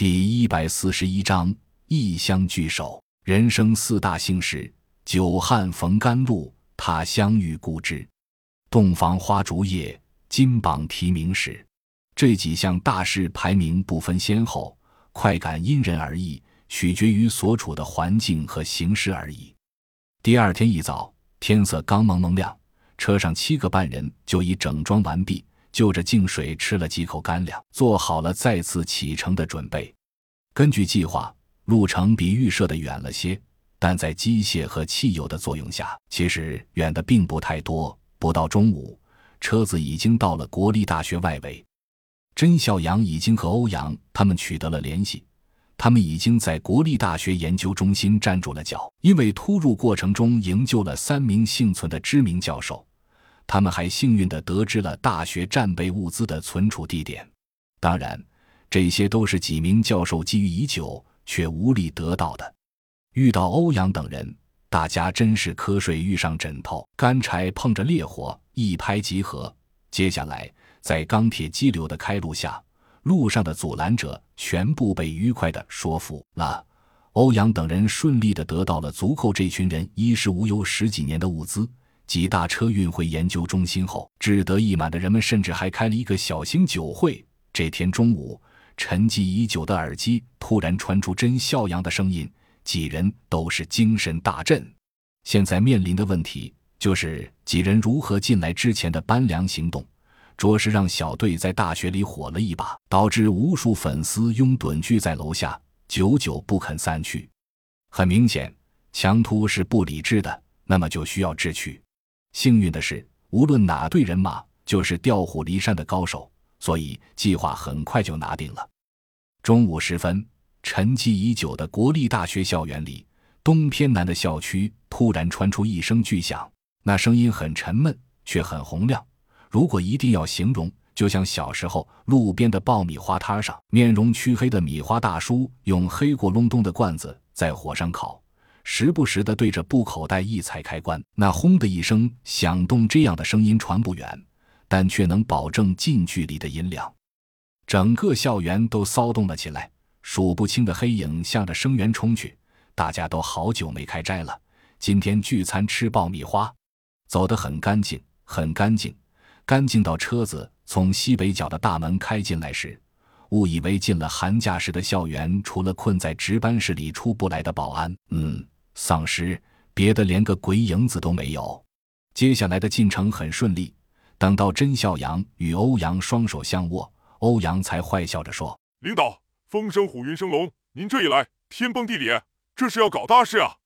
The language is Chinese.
第一百四十一章异乡聚首。人生四大幸事：久旱逢甘露，他乡遇故知，洞房花烛夜，金榜题名时。这几项大事排名不分先后，快感因人而异，取决于所处的环境和形势而已。第二天一早，天色刚蒙蒙亮，车上七个半人就已整装完毕，就着净水吃了几口干粮，做好了再次启程的准备。根据计划，路程比预设的远了些，但在机械和汽油的作用下，其实远的并不太多。不到中午，车子已经到了国立大学外围。甄孝阳已经和欧阳他们取得了联系。他们已经在国立大学研究中心站住了脚，因为突入过程中营救了三名幸存的知名教授。他们还幸运地得知了大学战备物资的存储地点。当然，这些都是几名教授觊觎已久却无力得到的。遇到欧阳等人，大家真是瞌睡遇上枕头，干柴碰着烈火，一拍即合。接下来，在钢铁激流的开路下。路上的阻拦者全部被愉快地说服了。欧阳等人顺利地得到了足够这群人衣食无忧十几年的物资。几大车运回研究中心后，志得意满的人们甚至还开了一个小型酒会。这天中午，沉寂已久的耳机突然传出真笑阳的声音，几人都是精神大振。现在面临的问题就是几人如何进来之前的搬粮行动。着实让小队在大学里火了一把，导致无数粉丝拥趸聚在楼下，久久不肯散去。很明显，强突是不理智的，那么就需要智取。幸运的是，无论哪队人马，就是调虎离山的高手，所以计划很快就拿定了。中午时分，沉寂已久的国立大学校园里，东偏南的校区突然传出一声巨响，那声音很沉闷，却很洪亮。如果一定要形容，就像小时候路边的爆米花摊上，面容黢黑的米花大叔用黑咕隆咚的罐子在火上烤，时不时的对着布口袋一踩开关，那轰的一声响动，这样的声音传不远，但却能保证近距离的音量。整个校园都骚动了起来，数不清的黑影向着声源冲去。大家都好久没开斋了，今天聚餐吃爆米花，走得很干净，很干净。干净到车子从西北角的大门开进来时，误以为进了寒假时的校园，除了困在值班室里出不来的保安，嗯，丧尸，别的连个鬼影子都没有。接下来的进程很顺利，等到甄孝阳与欧阳双手相握，欧阳才坏笑着说：“领导，风生虎，云生龙，您这一来，天崩地裂，这是要搞大事啊！”